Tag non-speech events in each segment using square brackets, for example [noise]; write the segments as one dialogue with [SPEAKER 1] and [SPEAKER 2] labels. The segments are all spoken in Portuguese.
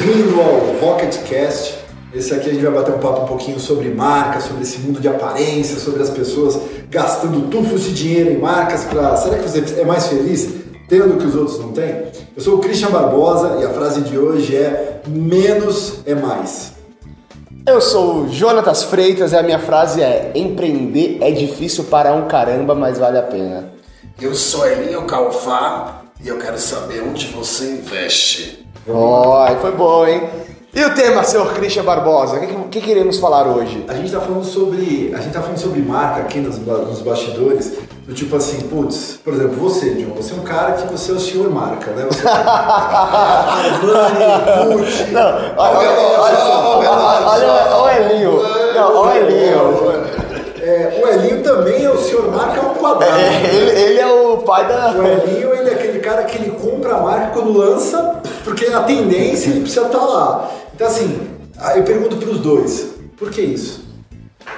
[SPEAKER 1] Bem-vindo ao Rocketcast. Esse aqui a gente vai bater um papo um pouquinho sobre marca, sobre esse mundo de aparência, sobre as pessoas gastando tufos de dinheiro em marcas para. Será que você é mais feliz tendo o que os outros não têm? Eu sou o Christian Barbosa e a frase de hoje é menos é mais.
[SPEAKER 2] Eu sou o Jonatas Freitas e a minha frase é: empreender é difícil para um caramba, mas vale a pena.
[SPEAKER 3] Eu sou Elinho Calfá e eu quero saber onde você investe.
[SPEAKER 2] Ó, oh, foi bom, hein? E o tema, senhor Christian Barbosa? O que, que, que, queremos falar hoje?
[SPEAKER 1] A gente está falando sobre. A gente tá falando sobre marca aqui nos, nos bastidores. Do tipo assim, putz, por exemplo, você, John, você é um cara que você é o senhor marca, né? Você [laughs] é Armani, Gucci.
[SPEAKER 2] Não, olha, olha, olha o Elinho. Não, olha o Elinho.
[SPEAKER 1] É, o Elinho também é o senhor marca ao quadrado.
[SPEAKER 2] É, ele, ele, é o pai da.
[SPEAKER 1] O Elinho ele é aquele cara que ele compra a marca quando lança, porque a tendência ele precisa estar tá lá. Então assim, eu pergunto para os dois, por que isso?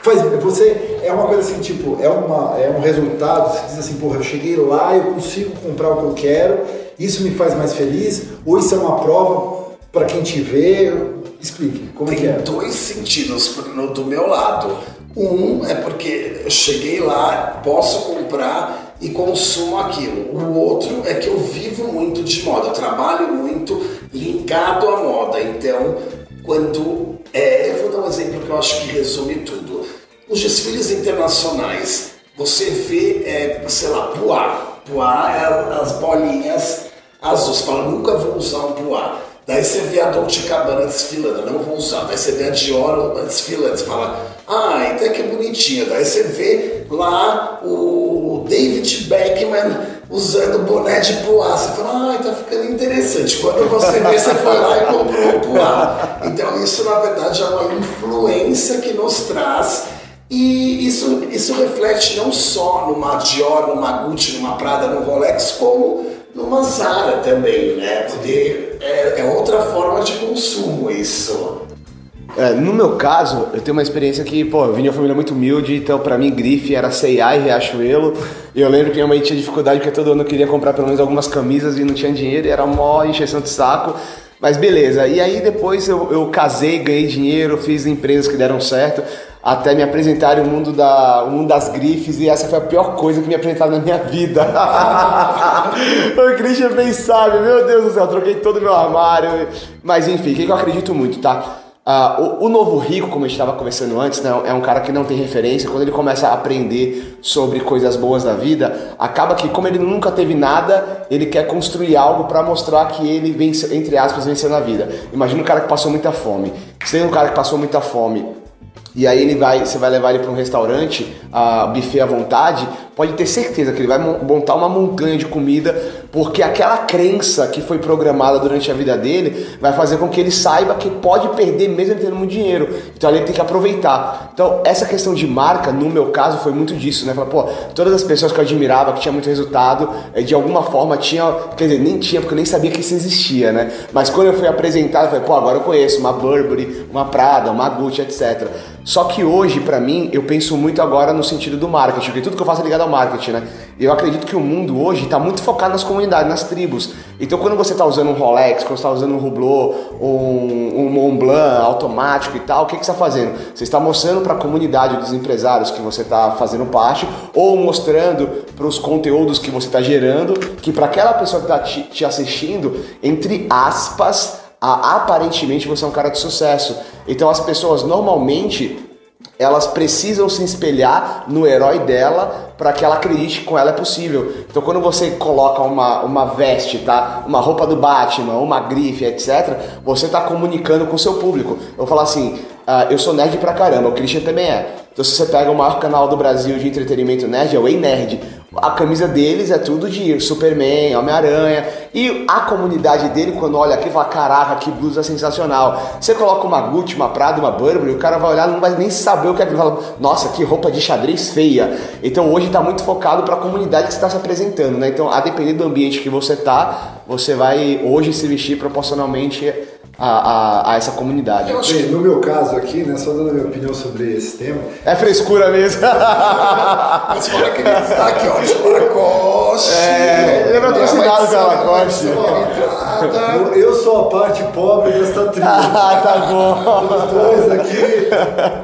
[SPEAKER 1] Faz, você é uma coisa assim, tipo, é, uma, é um resultado, você diz assim, porra, eu cheguei lá, eu consigo comprar o que eu quero, isso me faz mais feliz, ou isso é uma prova para quem te vê? Explique, como
[SPEAKER 3] Tem
[SPEAKER 1] é que é?
[SPEAKER 3] dois sentidos no, do meu lado. Um é porque eu cheguei lá, posso comprar e consumo aquilo. O outro é que eu vivo muito de moda, eu trabalho muito ligado à moda. Então, quando. É, eu vou dar um exemplo que eu acho que resume tudo. Os desfiles internacionais, você vê, é, sei lá, puá. Puá é as bolinhas azuis. Fala, nunca vou usar um puá. Daí você vê a Dolce Gabbana desfilando, não vou usar. Daí você vê a Dior desfilando, você fala, ah, até que bonitinho. Daí você vê lá o David Beckman usando boné de poá. Você fala, ah, tá ficando interessante. Quando você vê, você foi lá e comprou o poá. Então isso, na verdade, é uma influência que nos traz e isso, isso reflete não só numa Dior, numa Gucci, numa Prada, no Rolex, como numa Zara também, né? Porque é, é outra forma de consumo isso.
[SPEAKER 2] É, no meu caso, eu tenho uma experiência que, pô, eu vim de uma família muito humilde, então pra mim grife era C&A e Riachuelo. E eu lembro que minha mãe tinha dificuldade porque todo ano queria comprar pelo menos algumas camisas e não tinha dinheiro, e era mó encheção de saco. Mas beleza, e aí depois eu, eu casei, ganhei dinheiro, fiz empresas que deram certo, até me apresentarem o mundo, da, o mundo das grifes, e essa foi a pior coisa que me apresentaram na minha vida. [laughs] o Christian bem sabe, meu Deus do céu, troquei todo o meu armário. Mas enfim, o que eu acredito muito, tá? Uh, o, o, novo rico, como a gente estava conversando antes, né, é um cara que não tem referência. Quando ele começa a aprender sobre coisas boas da vida, acaba que, como ele nunca teve nada, ele quer construir algo para mostrar que ele vence, entre aspas, venceu na vida. Imagina um cara que passou muita fome. Se tem um cara que passou muita fome e aí ele vai, você vai levar ele para um restaurante, a buffet à vontade, pode ter certeza que ele vai montar uma montanha de comida, porque aquela crença que foi programada durante a vida dele vai fazer com que ele saiba que pode perder mesmo tendo muito dinheiro. Então ele tem que aproveitar. Então essa questão de marca, no meu caso, foi muito disso, né? Falar, pô, todas as pessoas que eu admirava, que tinha muito resultado, eh, de alguma forma tinha, quer dizer, nem tinha, porque eu nem sabia que isso existia, né? Mas quando eu fui apresentado, eu falei, pô, agora eu conheço uma Burberry, uma Prada, uma Gucci, etc. Só que hoje, para mim, eu penso muito agora no sentido do marketing, porque tudo que eu faço é ligado ao marketing, né? Eu acredito que o mundo hoje está muito focado nas comunidades, nas tribos. Então, quando você está usando um Rolex, quando você está usando um Hublot, um, um Montblanc automático e tal, o que, que você está fazendo? Você está mostrando para a comunidade dos empresários que você está fazendo parte, ou mostrando para os conteúdos que você está gerando, que para aquela pessoa que está te, te assistindo, entre aspas, aparentemente você é um cara de sucesso. Então as pessoas normalmente elas precisam se espelhar no herói dela para que ela acredite que com ela é possível. Então quando você coloca uma, uma veste, tá? Uma roupa do Batman, uma grife, etc., você está comunicando com o seu público. Eu vou falar assim, uh, eu sou nerd pra caramba, o Christian também é. Então se você pega o maior canal do Brasil de entretenimento nerd, é o Ei Nerd a camisa deles é tudo de Superman, Homem-Aranha. E a comunidade dele, quando olha aqui, fala: Caraca, que blusa sensacional. Você coloca uma Gucci, uma Prada, uma Burberry, o cara vai olhar, não vai nem saber o que é aquilo. Fala: Nossa, que roupa de xadrez feia. Então hoje está muito focado para a comunidade que está se apresentando, né? Então, a depender do ambiente que você tá, você vai hoje se vestir proporcionalmente a, a, a essa comunidade.
[SPEAKER 3] Eu acho
[SPEAKER 1] Bem,
[SPEAKER 3] que
[SPEAKER 1] no meu caso aqui, né, só dando a minha opinião sobre esse tema,
[SPEAKER 2] É frescura mesmo. [laughs]
[SPEAKER 3] Mas fora que ele está aqui, ó, de Lacoste.
[SPEAKER 2] É, ele é patrocinado pela Lacoste.
[SPEAKER 1] Eu sou a parte pobre desta [laughs] tribo.
[SPEAKER 2] ah, tá bom.
[SPEAKER 1] Os dois aqui,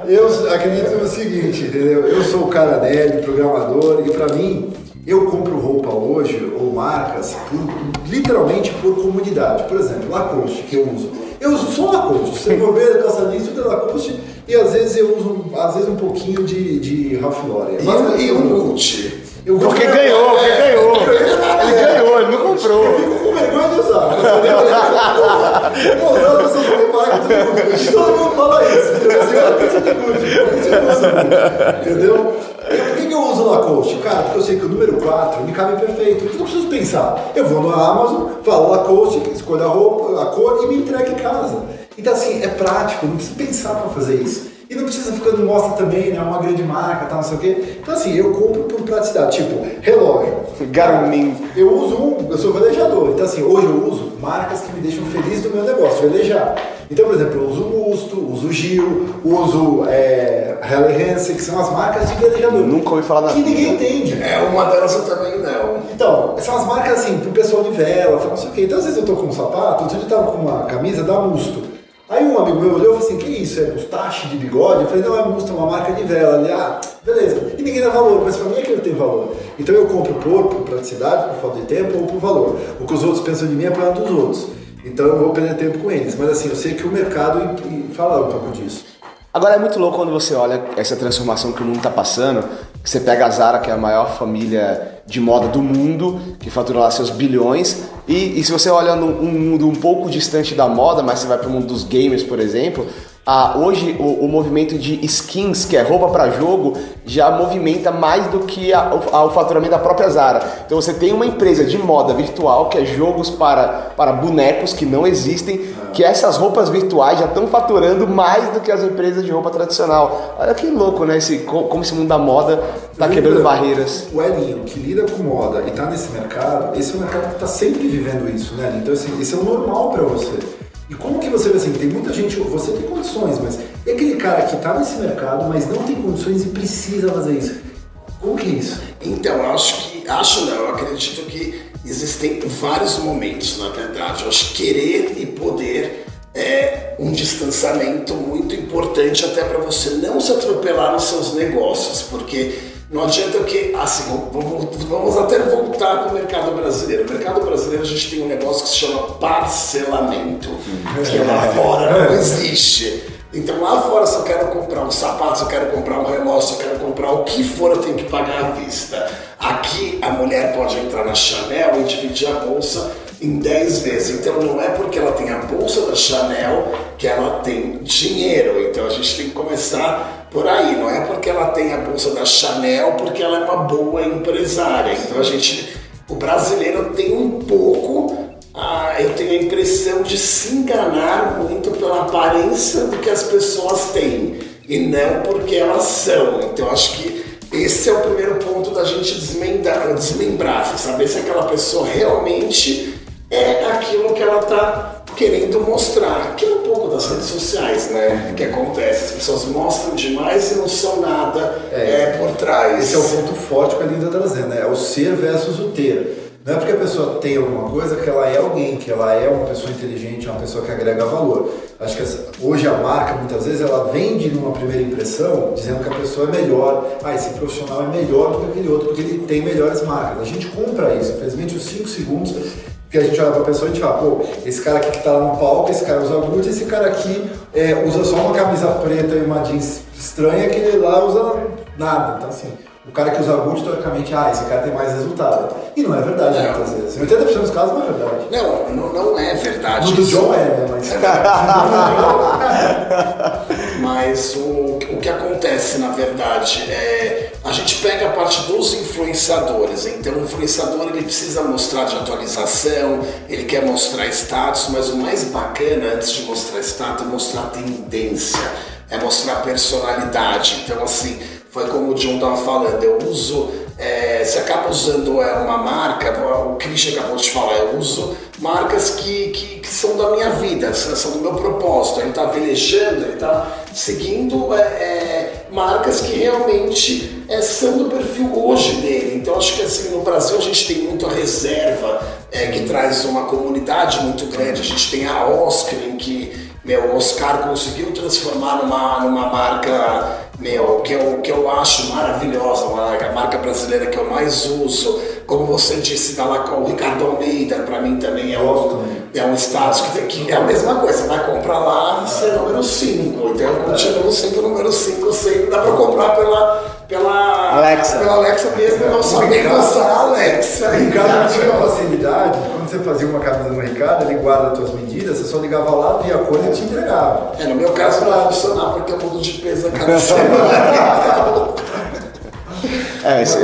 [SPEAKER 1] eu acredito no seguinte, entendeu? Eu sou o cara nerd, programador, e pra mim, eu compro roupa hoje, ou marcas, por- literalmente por comunidade. Por exemplo, Lacoste, que eu uso. Eu uso só Lacoste. Você for ver, calça jeans, tudo é Lacoste, e às vezes eu uso, às vezes um pouquinho de, de Ralph Lauren.
[SPEAKER 3] E o- E o Gucci.
[SPEAKER 1] Eu
[SPEAKER 2] Porque ganhou, porque ganhou. Ele ganhou, ele não comprou.
[SPEAKER 1] Eu fico com vergonha de usar. Eu vou usar, as pessoas vão reparar que tudo. Todo mundo fala isso. entendeu? Assim, pizza de Gucci. Você usa Gucci? Entendeu? Uso Lacoste? Cara, porque eu sei que o número 4 me cabe perfeito. Eu não preciso pensar. Eu vou na Amazon, falo Lacoste, escolho a roupa, a cor e me entrega em casa. Então assim, é prático, não preciso pensar para fazer isso. E não precisa ficar no mostra também, né? Uma grande marca, tal, não sei o quê. Então assim, eu compro por praticidade. Tipo, relógio.
[SPEAKER 2] Garmin.
[SPEAKER 1] Eu uso um, eu sou velejador, então assim, hoje eu uso marcas que me deixam feliz do meu negócio, velejar. Então, por exemplo, eu uso o Musto, uso o Gil, uso é, Halle Hansen, que são as marcas de velejador.
[SPEAKER 2] Nunca ouvi falar da
[SPEAKER 1] Que ninguém entende.
[SPEAKER 3] É, uma delas eu também não.
[SPEAKER 1] Então, são as marcas assim, pro pessoal de vela, tal, não sei o quê. Então, às vezes eu tô com um sapato, outro dia eu tava com uma camisa da Musto. Aí um amigo meu olhou e falou assim, que isso, é mustache de bigode? Eu falei, não, é é uma marca de vela. Ele, ah, beleza. E ninguém dá valor, mas pra mim aquilo tem valor. Então eu compro por, por praticidade, por falta de tempo ou por valor. O que os outros pensam de mim é problema dos outros. Então eu vou perder tempo com eles. Mas assim, eu sei que o mercado fala um pouco disso.
[SPEAKER 2] Agora é muito louco quando você olha essa transformação que o mundo está passando. que Você pega a Zara, que é a maior família de moda do mundo, que fatura lá seus bilhões. E, e se você olha num um mundo um pouco distante da moda, mas você vai para o mundo dos gamers, por exemplo, ah, hoje o, o movimento de skins, que é roupa para jogo, já movimenta mais do que a- o, a- o faturamento da própria Zara. Então você tem uma empresa de moda virtual, que é jogos para, para bonecos que não existem, que essas roupas virtuais já estão faturando mais do que as empresas de roupa tradicional. Olha que louco, né? Esse, co- como esse mundo da moda tá quebrando barreiras.
[SPEAKER 1] O Elinho, que lida com moda e tá nesse mercado, esse é um mercado que tá sempre vivendo isso, né? Então, assim, isso é o normal pra você. E como que você vê assim, tem muita gente, você tem condições, mas e aquele cara que tá nesse mercado, mas não tem condições e precisa fazer isso? Como que é isso?
[SPEAKER 3] Então, acho que. Acho não, eu acredito que existem vários momentos, na verdade. Eu acho que querer e poder é um distanciamento muito importante até para você não se atropelar nos seus negócios, porque não adianta que, assim, vamos, vamos até voltar para o mercado brasileiro. No mercado brasileiro a gente tem um negócio que se chama parcelamento, que lá fora não existe. Então lá fora, se eu quero comprar um sapato, se eu quero comprar um relógio, se eu quero comprar o que for, eu tenho que pagar à vista. Aqui a mulher pode entrar na Chanel e dividir a bolsa em 10 vezes. Então não é porque ela tem a bolsa da Chanel que ela tem dinheiro. Então a gente tem que começar por aí. Não é porque ela tem a bolsa da Chanel porque ela é uma boa empresária. Então a gente, o brasileiro tem um pouco ah, eu tenho a impressão de se enganar muito pela aparência do que as pessoas têm e não porque elas são. Então acho que esse é o primeiro ponto da gente desmembrar, desmembrar saber se aquela pessoa realmente é aquilo que ela está querendo mostrar, que é um pouco das redes sociais, né? Que acontece, as pessoas mostram demais e não são nada é, por trás.
[SPEAKER 1] Esse é o ponto forte que a Linda está trazendo, né? É o ser versus o ter. Não é porque a pessoa tem alguma coisa que ela é alguém, que ela é uma pessoa inteligente, uma pessoa que agrega valor. Acho que essa- hoje a marca, muitas vezes, ela vende numa primeira impressão dizendo que a pessoa é melhor. Ah, esse profissional é melhor do que aquele outro, porque ele tem melhores marcas. A gente compra isso. Infelizmente, os 5 segundos que a gente olha pra pessoa e a gente fala, pô, esse cara aqui que tá lá no palco, esse cara usa Gucci, esse cara aqui é, usa só uma camisa preta e uma jeans estranha, que ele lá usa nada. Então, assim, o cara que usa Gucci, teoricamente, ah, esse cara tem mais resultado. E não é verdade,
[SPEAKER 3] Não.
[SPEAKER 1] muitas vezes. Em 80% dos casos não é verdade.
[SPEAKER 3] Não, não, não é verdade.
[SPEAKER 1] No do. John é, né? Mas... [laughs] [laughs] [laughs]
[SPEAKER 3] Mas o, o que acontece, na verdade, é a gente pega a parte dos influenciadores. Então, o influenciador ele precisa mostrar de atualização, ele quer mostrar status, mas o mais bacana antes de mostrar status é mostrar tendência, é mostrar personalidade. Então, assim, foi como o John estava falando, eu uso é, você acaba usando é, uma marca, o Christian acabou de falar, eu uso marcas que, que, que são da minha vida, são do meu propósito. Ele está velejando, ele está seguindo é, é, marcas que realmente é, são do perfil hoje dele. Então acho que assim, no Brasil a gente tem muito a reserva, é, que traz uma comunidade muito grande. A gente tem a Oscar, em que meu, o Oscar conseguiu transformar numa, numa marca meu, que eu, que eu acho maravilhosa, a marca brasileira que eu mais uso. Como você disse, da Lacoste, o Ricardo Almeida, para mim também é um, é um status que, que é a mesma coisa. Você vai comprar lá, você é número 5. Então eu continuo sendo número 5 sempre. Dá para comprar pela pela
[SPEAKER 2] Alexa,
[SPEAKER 3] pela Alexa mesmo, não sabendo usar a Alexa.
[SPEAKER 1] Ricardo tinha uma facilidade, quando você fazia uma camisa no Ricardo, ele guarda as suas medidas, você só ligava lá, via a cor e te entregava.
[SPEAKER 3] É, no meu caso não funcionar porque eu mudo de peso a semana. [laughs]
[SPEAKER 2] é, esse...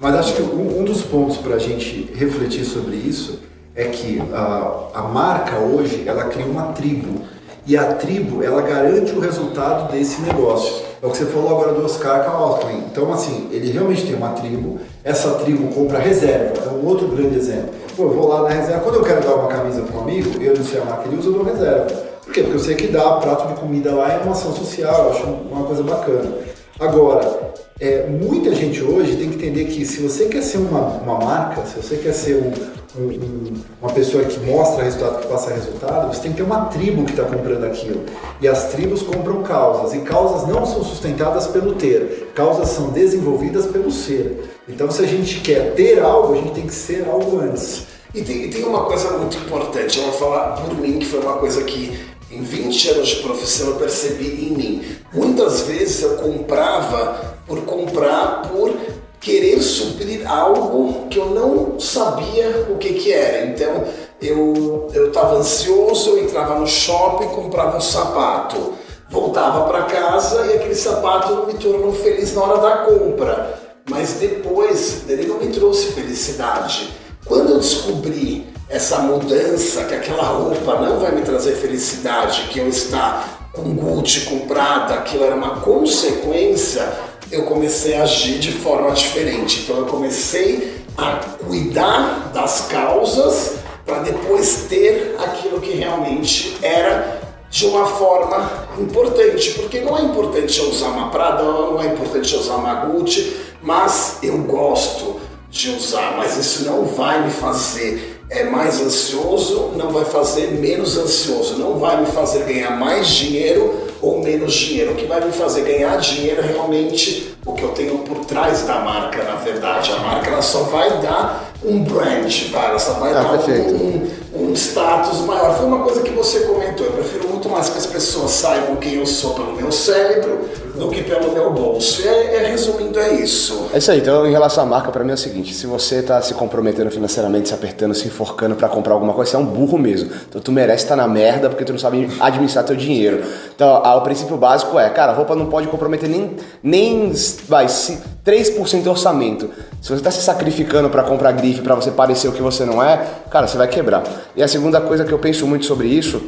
[SPEAKER 1] Mas acho que um, um dos pontos para a gente refletir sobre isso é que a, a marca hoje, ela cria uma tribo. E a tribo, ela garante o resultado desse negócio. É o que você falou agora do Oscar Kaufman. Então, assim, ele realmente tem uma tribo, essa tribo compra reserva. É um outro grande exemplo. Pô, eu vou lá na reserva, quando eu quero dar uma camisa para um amigo, eu não sei a marca ele usa, eu dou reserva. Por quê? Porque eu sei que dar prato de comida lá é uma ação social, eu acho uma coisa bacana. Agora, é, muita gente hoje tem que entender que se você quer ser uma, uma marca, se você quer ser um, um, uma pessoa que mostra resultado, que passa resultado, você tem que ter uma tribo que está comprando aquilo. E as tribos compram causas. E causas não são sustentadas pelo ter, causas são desenvolvidas pelo ser. Então, se a gente quer ter algo, a gente tem que ser algo antes.
[SPEAKER 3] E tem, tem uma coisa muito importante, eu vou falar por mim, que foi uma coisa que em 20 anos de profissão eu percebi em mim. Muitas vezes eu comprava por comprar, por querer suprir algo que eu não sabia o que, que era. Então eu estava ansioso, eu entrava no shopping, comprava um sapato, voltava para casa e aquele sapato me tornou feliz na hora da compra. Mas depois ele não me trouxe felicidade. Quando eu descobri essa mudança, que aquela roupa não vai me trazer felicidade, que eu estar com Gucci, com Prada, aquilo era uma consequência, eu comecei a agir de forma diferente. Então eu comecei a cuidar das causas para depois ter aquilo que realmente era de uma forma importante, porque não é importante eu usar uma Prada, não é importante eu usar uma Gucci, mas eu gosto de usar, mas isso não vai me fazer é mais ansioso, não vai fazer menos ansioso, não vai me fazer ganhar mais dinheiro ou menos dinheiro. O que vai me fazer ganhar dinheiro é realmente o que eu tenho por trás da marca, na verdade. A marca ela só vai dar um brand, vai, ela só vai ah, dar um, um, um, status maior. Foi uma coisa que você comentou. Eu prefiro muito mais que as pessoas saibam quem eu sou pelo meu cérebro do que pelo meu bolso. É, é, resumindo, é isso.
[SPEAKER 2] É isso aí. Então, em relação à marca, para mim é o seguinte: se você está se comprometendo financeiramente, se apertando, se enforcando para comprar alguma coisa, você é um burro mesmo. Então, tu merece estar tá na merda porque tu não sabe administrar teu dinheiro. Então, o princípio básico é, cara, roupa não pode comprometer nem, nem vai, 3% do orçamento. Se você está se sacrificando para comprar grife, para você parecer o que você não é, cara, você vai quebrar. E a segunda coisa que eu penso muito sobre isso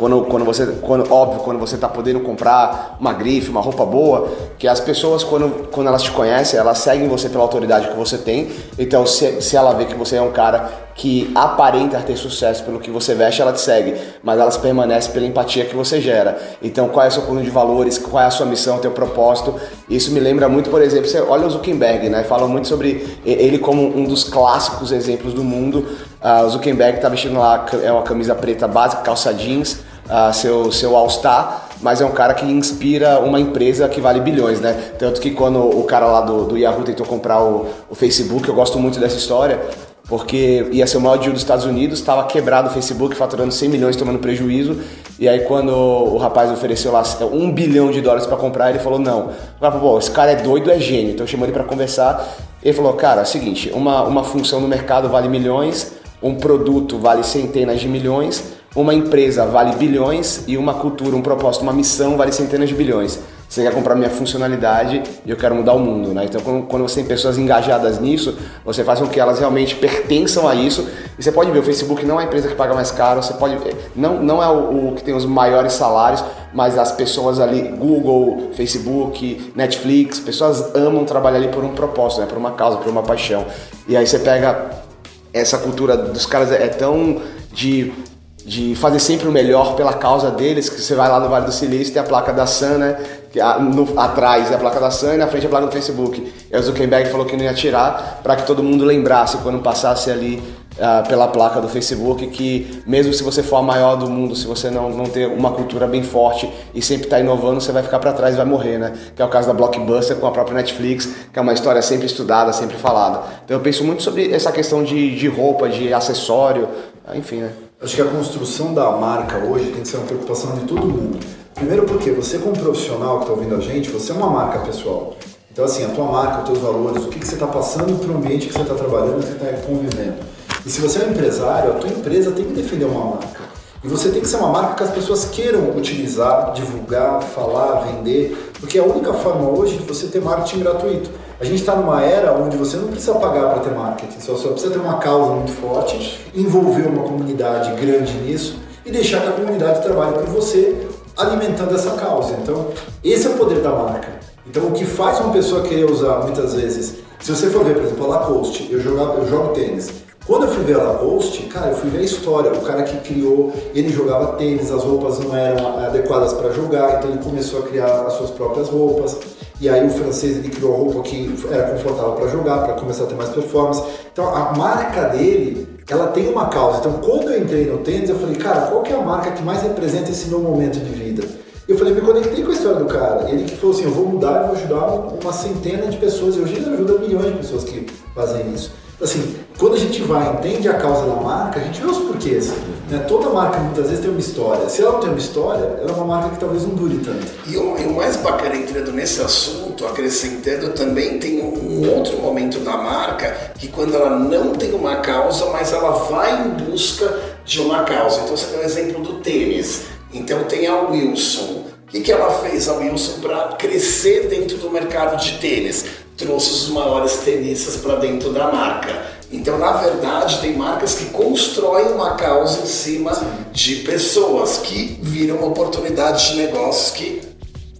[SPEAKER 2] quando, quando você, quando, óbvio, quando você está podendo comprar uma grife, uma roupa boa, que as pessoas, quando, quando elas te conhecem, elas seguem você pela autoridade que você tem. Então, se, se ela vê que você é um cara que aparenta ter sucesso pelo que você veste, ela te segue, mas elas permanecem pela empatia que você gera. Então, qual é o seu plano de valores, qual é a sua missão, teu propósito? Isso me lembra muito, por exemplo, você olha o Zuckerberg, né? Falam muito sobre ele como um dos clássicos exemplos do mundo. Uh, o Zuckerberg está vestindo lá é uma camisa preta básica, calça jeans, uh, seu, seu All-Star, mas é um cara que inspira uma empresa que vale bilhões, né? Tanto que quando o cara lá do, do Yahoo tentou comprar o, o Facebook, eu gosto muito dessa história, porque ia ser o maior deal dos Estados Unidos, estava quebrado o Facebook, faturando 100 milhões, tomando prejuízo. E aí quando o rapaz ofereceu lá um bilhão de dólares para comprar, ele falou não. Falei, Pô, esse cara é doido, é gênio. Então chamou ele para conversar. Ele falou, cara, é o seguinte, uma, uma função no mercado vale milhões, um produto vale centenas de milhões, uma empresa vale bilhões e uma cultura, um propósito, uma missão vale centenas de bilhões. Você quer comprar minha funcionalidade e eu quero mudar o mundo, né? Então, quando, você tem pessoas engajadas nisso, você faz com que elas realmente pertençam a isso E você pode ver, o Facebook não é a empresa que paga mais caro, você pode. Não, não é o, o que tem os maiores salários, mas as pessoas ali, Google, Facebook, Netflix, pessoas amam trabalhar ali por um propósito, né? por uma causa, por uma paixão. E aí você pega essa cultura dos caras é tão de de fazer sempre o melhor pela causa deles, que você vai lá no Vale do Silício tem a placa da Sun, né? No, atrás é a placa da Sun e na frente é a placa do Facebook. E o Zuckerberg falou que não ia tirar para que todo mundo lembrasse quando passasse ali uh, pela placa do Facebook que mesmo se você for a maior do mundo, se você não, não ter uma cultura bem forte e sempre estar tá inovando, você vai ficar para trás e vai morrer, né? Que é o caso da Blockbuster com a própria Netflix, que é uma história sempre estudada, sempre falada. Então eu penso muito sobre essa questão de, de roupa, de acessório, enfim, né?
[SPEAKER 1] Acho que a construção da marca hoje tem que ser uma preocupação de todo mundo. Primeiro porque você como profissional que está ouvindo a gente, você é uma marca pessoal. Então assim, a tua marca, os teus valores, o que, que você está passando para o ambiente que você está trabalhando, que você está convivendo. E se você é um empresário, a tua empresa tem que defender uma marca. E você tem que ser uma marca que as pessoas queiram utilizar, divulgar, falar, vender, porque é a única forma hoje de você ter marketing gratuito. A gente está numa era onde você não precisa pagar para ter marketing, só, só precisa ter uma causa muito forte, envolver uma comunidade grande nisso e deixar que a comunidade trabalhe por você, alimentando essa causa. Então, esse é o poder da marca. Então, o que faz uma pessoa querer usar muitas vezes, se você for ver, por exemplo, a Lacoste, eu, eu jogo tênis. Quando eu fui ver a Lacoste, cara, eu fui ver a história. O cara que criou, ele jogava tênis, as roupas não eram adequadas para jogar, então ele começou a criar as suas próprias roupas. E aí o francês ele criou a roupa que era confortável para jogar, para começar a ter mais performance. Então a marca dele, ela tem uma causa. Então quando eu entrei no tênis, eu falei, cara, qual que é a marca que mais representa esse meu momento de vida? Eu falei, me conectei com a história do cara. Ele que falou assim, eu vou mudar e vou ajudar uma centena de pessoas. E hoje ele ajuda milhões de pessoas que fazem isso assim, quando a gente vai entende a causa da marca, a gente vê os porquês. Né? Toda marca muitas vezes tem uma história. Se ela não tem uma história, ela é uma marca que talvez não dure tanto.
[SPEAKER 3] E o, e o mais bacana entrando nesse assunto, acrescentando, também tem um, um outro momento da marca que quando ela não tem uma causa, mas ela vai em busca de uma causa. Então você tem o exemplo do tênis. Então tem a Wilson. O que, que ela fez, a Wilson, para crescer dentro do mercado de tênis? Trouxe os maiores tenistas para dentro da marca. Então, na verdade, tem marcas que constroem uma causa em cima de pessoas que viram uma oportunidade de negócios que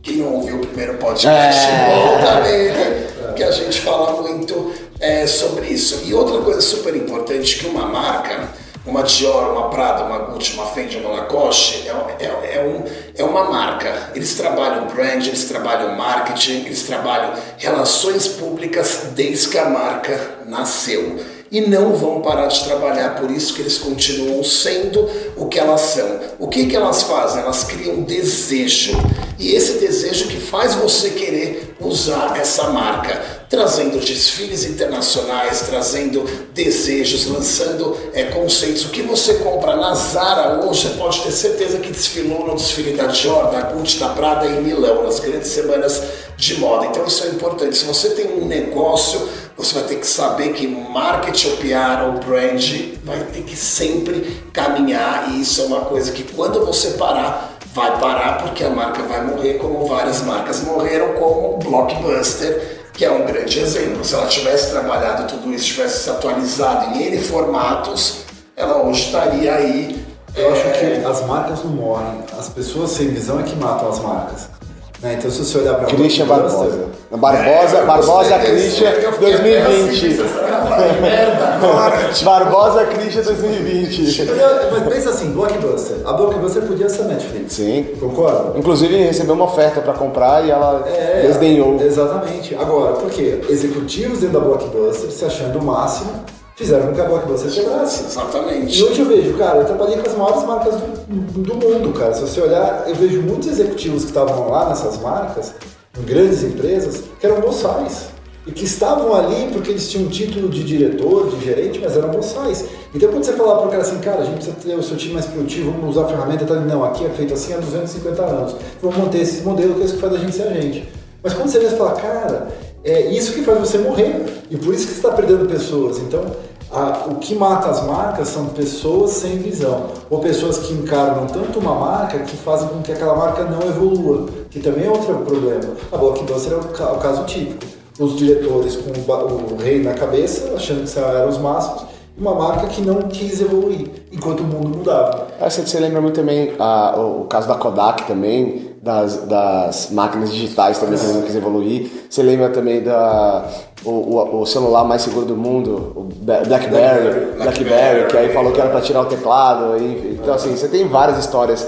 [SPEAKER 3] quem não ouviu o primeiro podcast é. volta nele, que a gente fala muito é, sobre isso. E outra coisa super importante que uma marca uma Dior, uma Prada, uma Gucci, uma Fendi, uma Lacoste, é, é, é, um, é uma marca. Eles trabalham brand, eles trabalham marketing, eles trabalham relações públicas desde que a marca nasceu. E não vão parar de trabalhar, por isso que eles continuam sendo o que elas são. O que, que elas fazem? Elas criam desejo. E esse desejo que faz você querer usar essa marca trazendo desfiles internacionais, trazendo desejos, lançando é, conceitos. O que você compra na Zara hoje, você pode ter certeza que desfilou no desfile da Dior, da Gucci, da Prada em Milão, nas grandes semanas de moda. Então isso é importante. Se você tem um negócio, você vai ter que saber que marketing ou PR ou brand vai ter que sempre caminhar e isso é uma coisa que quando você parar, vai parar porque a marca vai morrer como várias marcas morreram, como Blockbuster que é um grande exemplo. Se ela tivesse trabalhado tudo isso, tivesse se atualizado em N formatos, ela hoje estaria aí.
[SPEAKER 1] Eu é... acho que as marcas não morrem, as pessoas sem visão é que matam as marcas. Né? Então, se você olhar para
[SPEAKER 2] Christian Barbosa. Barbosa, é, Barbosa Christian 2020. Barbosa Christian 2020.
[SPEAKER 1] Mas pensa assim, Blockbuster. A Blockbuster podia ser Netflix.
[SPEAKER 2] Sim.
[SPEAKER 1] Concorda?
[SPEAKER 2] Inclusive recebeu uma oferta para comprar e ela é, desdenhou.
[SPEAKER 1] Exatamente. Agora, por quê? Executivos dentro da Blockbuster se achando o máximo fizeram com que a Blockbuster chegasse.
[SPEAKER 3] Exatamente.
[SPEAKER 1] E hoje eu vejo, cara, eu trabalhei com as maiores marcas do, do mundo, cara. Se você olhar, eu vejo muitos executivos que estavam lá nessas marcas, em grandes empresas, que eram boçais. E que estavam ali porque eles tinham um título de diretor, de gerente, mas eram boçais. Então quando você falar para o cara assim, cara, a gente precisa ter o seu time mais produtivo, vamos usar a ferramenta, tá? não, aqui é feito assim há 250 anos. Vamos manter esse modelo que é isso que faz a gente ser a gente. Mas quando você vê, você fala, cara, é isso que faz você morrer. E por isso que você está perdendo pessoas. Então, a, o que mata as marcas são pessoas sem visão, ou pessoas que encarnam tanto uma marca que fazem com que aquela marca não evolua, que também é outro problema. A Blockbuster é o, caso típico. Os diretores com o, o rei na cabeça, achando que eram os máximos, uma marca que não quis evoluir, enquanto o mundo mudava.
[SPEAKER 2] Ah, você, você lembra muito também ah, o caso da Kodak também, das, das máquinas digitais também que não quis evoluir. Você lembra também da o, o, o celular mais seguro do mundo, o Ba- BlackBerry, BlackBerry, que aí falou que era para tirar o teclado. e- então assim, você tem várias histórias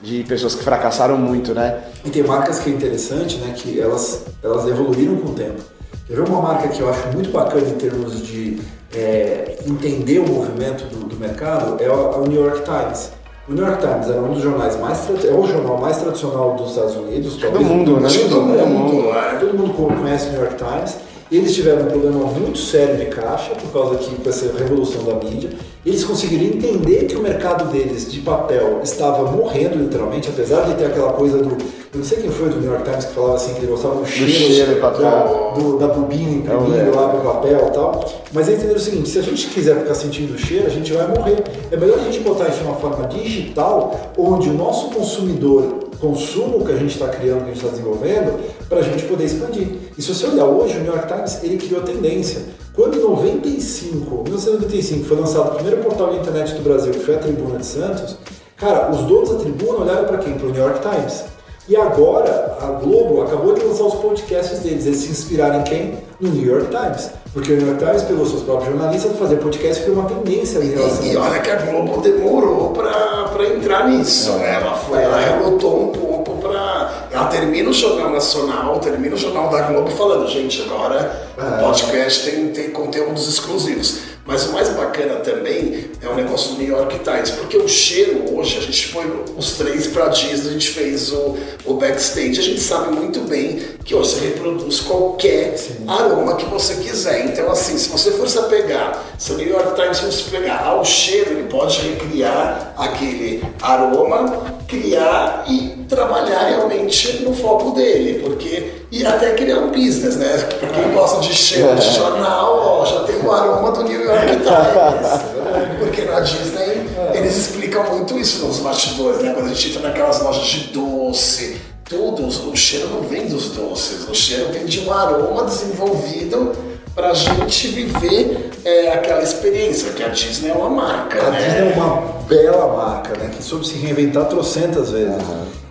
[SPEAKER 2] de pessoas que fracassaram muito, né?
[SPEAKER 1] E tem marcas que é interessante, né, que elas, elas evoluíram com o tempo. Quer ver uma marca que eu acho muito bacana em termos de é, entender o movimento do, do mercado é é o New York Times. O New York Times era um dos jornais mais é o jornal mais tradicional dos Estados Unidos, talvez
[SPEAKER 2] mundo, né?
[SPEAKER 3] Do
[SPEAKER 2] Todo
[SPEAKER 3] mundo, é.
[SPEAKER 1] Todo mundo conhece o New York Times. Eles tiveram um problema muito sério de caixa por causa que com essa revolução da mídia. Eles conseguiram entender que o mercado deles de papel estava morrendo literalmente, apesar de ter aquela coisa do. Eu não sei quem foi do New York Times que falava assim que ele gostava do cheiro,
[SPEAKER 2] cheiro do papel.
[SPEAKER 1] da, do- da bobina imprimindo
[SPEAKER 2] É,
[SPEAKER 1] lá pro papel e tal. Mas eles entenderam o seguinte: se a gente quiser ficar sentindo o cheiro, a gente vai morrer. É melhor a gente botar isso de uma forma digital, onde o nosso consumidor consuma o que a gente está criando, que a gente está desenvolvendo, para a gente poder expandir. E se você olhar hoje, o New York Times ele criou tendência. Quando em 95, 1995 foi lançado o primeiro portal de internet do Brasil, que foi a Tribuna de Santos, cara, os donos da Tribuna olharam para quem? Para o New York Times. E agora a Globo acabou de lançar os podcasts deles. Eles se inspiraram em quem? No New York Times. Porque o New York Times pegou seus próprios jornalistas para fazer podcast que foi uma tendência em relação a
[SPEAKER 3] E, e olha que a Globo demorou pra, pra entrar nisso. né? Ela foi, ela relutou um pouco pra. Ela termina o Jornal Nacional, termina o Jornal da Globo falando, gente, agora o podcast tem, tem conteúdos exclusivos. Mas o mais bacana também é o negócio do New York Times, porque o cheiro hoje, a gente foi os três pra Disney, a gente fez o, o backstage, a gente sabe muito bem que hoje você reproduz qualquer aroma que você quiser. Então, assim, se você for se pegar, se o New York Times fosse pegar ah, o cheiro, ele pode recriar aquele aroma, criar e trabalhar realmente no foco dele, porque e até criar um business, né? Pra quem gosta de cheiro de jornal, ó, já tem o aroma do New York Times. Porque na Disney eles explicam muito isso nos bastidores, né? Quando a gente entra naquelas lojas de doce, tudo, o cheiro não vem dos doces, o cheiro vem de um aroma desenvolvido pra gente viver é, aquela experiência, que a Disney é uma marca,
[SPEAKER 1] A
[SPEAKER 3] né?
[SPEAKER 1] Disney é uma bela marca, né? Que soube se reinventar trocentas vezes.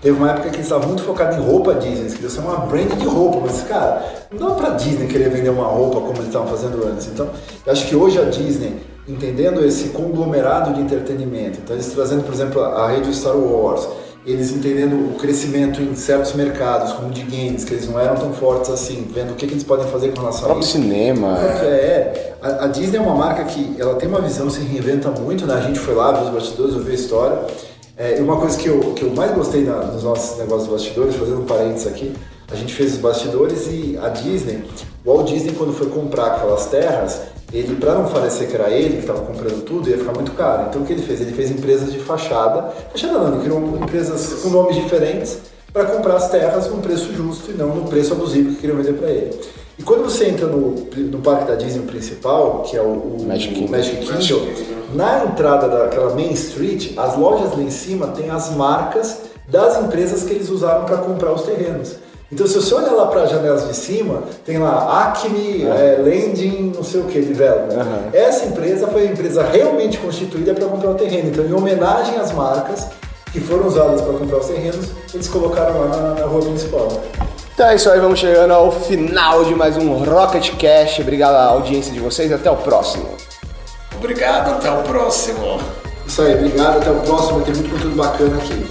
[SPEAKER 1] Teve uma época que eles estavam muito focados em roupa Disney, eles queriam ser uma brand de roupa, mas cara, não dá pra Disney querer vender uma roupa como eles estavam fazendo antes. Então, eu acho que hoje a Disney, entendendo esse conglomerado de entretenimento, então eles trazendo, por exemplo, a rede Star Wars, eles entendendo o crescimento em certos mercados, como de games, que eles não eram tão fortes assim, vendo o que, que eles podem fazer com relação
[SPEAKER 2] O
[SPEAKER 1] a isso.
[SPEAKER 2] cinema.
[SPEAKER 1] É, é. A, a Disney é uma marca que ela tem uma visão, se reinventa muito, né? A gente foi lá, viu os bastidores, ouviu a história. É, uma coisa que eu, que eu mais gostei na, nos nossos negócios dos bastidores, fazendo um parênteses aqui, a gente fez os bastidores e a Disney, o Walt Disney quando foi comprar aquelas terras, ele, para não parecer que era ele que estava comprando tudo, ia ficar muito caro. Então o que ele fez? Ele fez empresas de fachada, fachada não, ele criou empresas com nomes diferentes para comprar as terras num preço justo e não no preço abusivo que queriam vender para ele. E quando você entra no, no parque da Disney principal, que é o, o.
[SPEAKER 2] Magic Kingdom,
[SPEAKER 1] Magic Kingdom. Na entrada daquela Main Street, as lojas lá em cima tem as marcas das empresas que eles usaram para comprar os terrenos. Então, se você olhar lá para as janelas de cima, tem lá Acme, é, Landing, não sei o que, Development.
[SPEAKER 2] Aham.
[SPEAKER 1] Essa empresa foi a empresa realmente constituída para comprar o terreno. Então, em homenagem às marcas que foram usadas para comprar os terrenos, eles colocaram lá na, na rua principal.
[SPEAKER 2] Então é isso aí, vamos chegando ao final de mais um Rocket Cash. Obrigado à audiência de vocês, até o próximo.
[SPEAKER 3] Obrigado, até o próximo.
[SPEAKER 1] Isso aí, obrigado, até o próximo, ter muito conteúdo bacana aqui.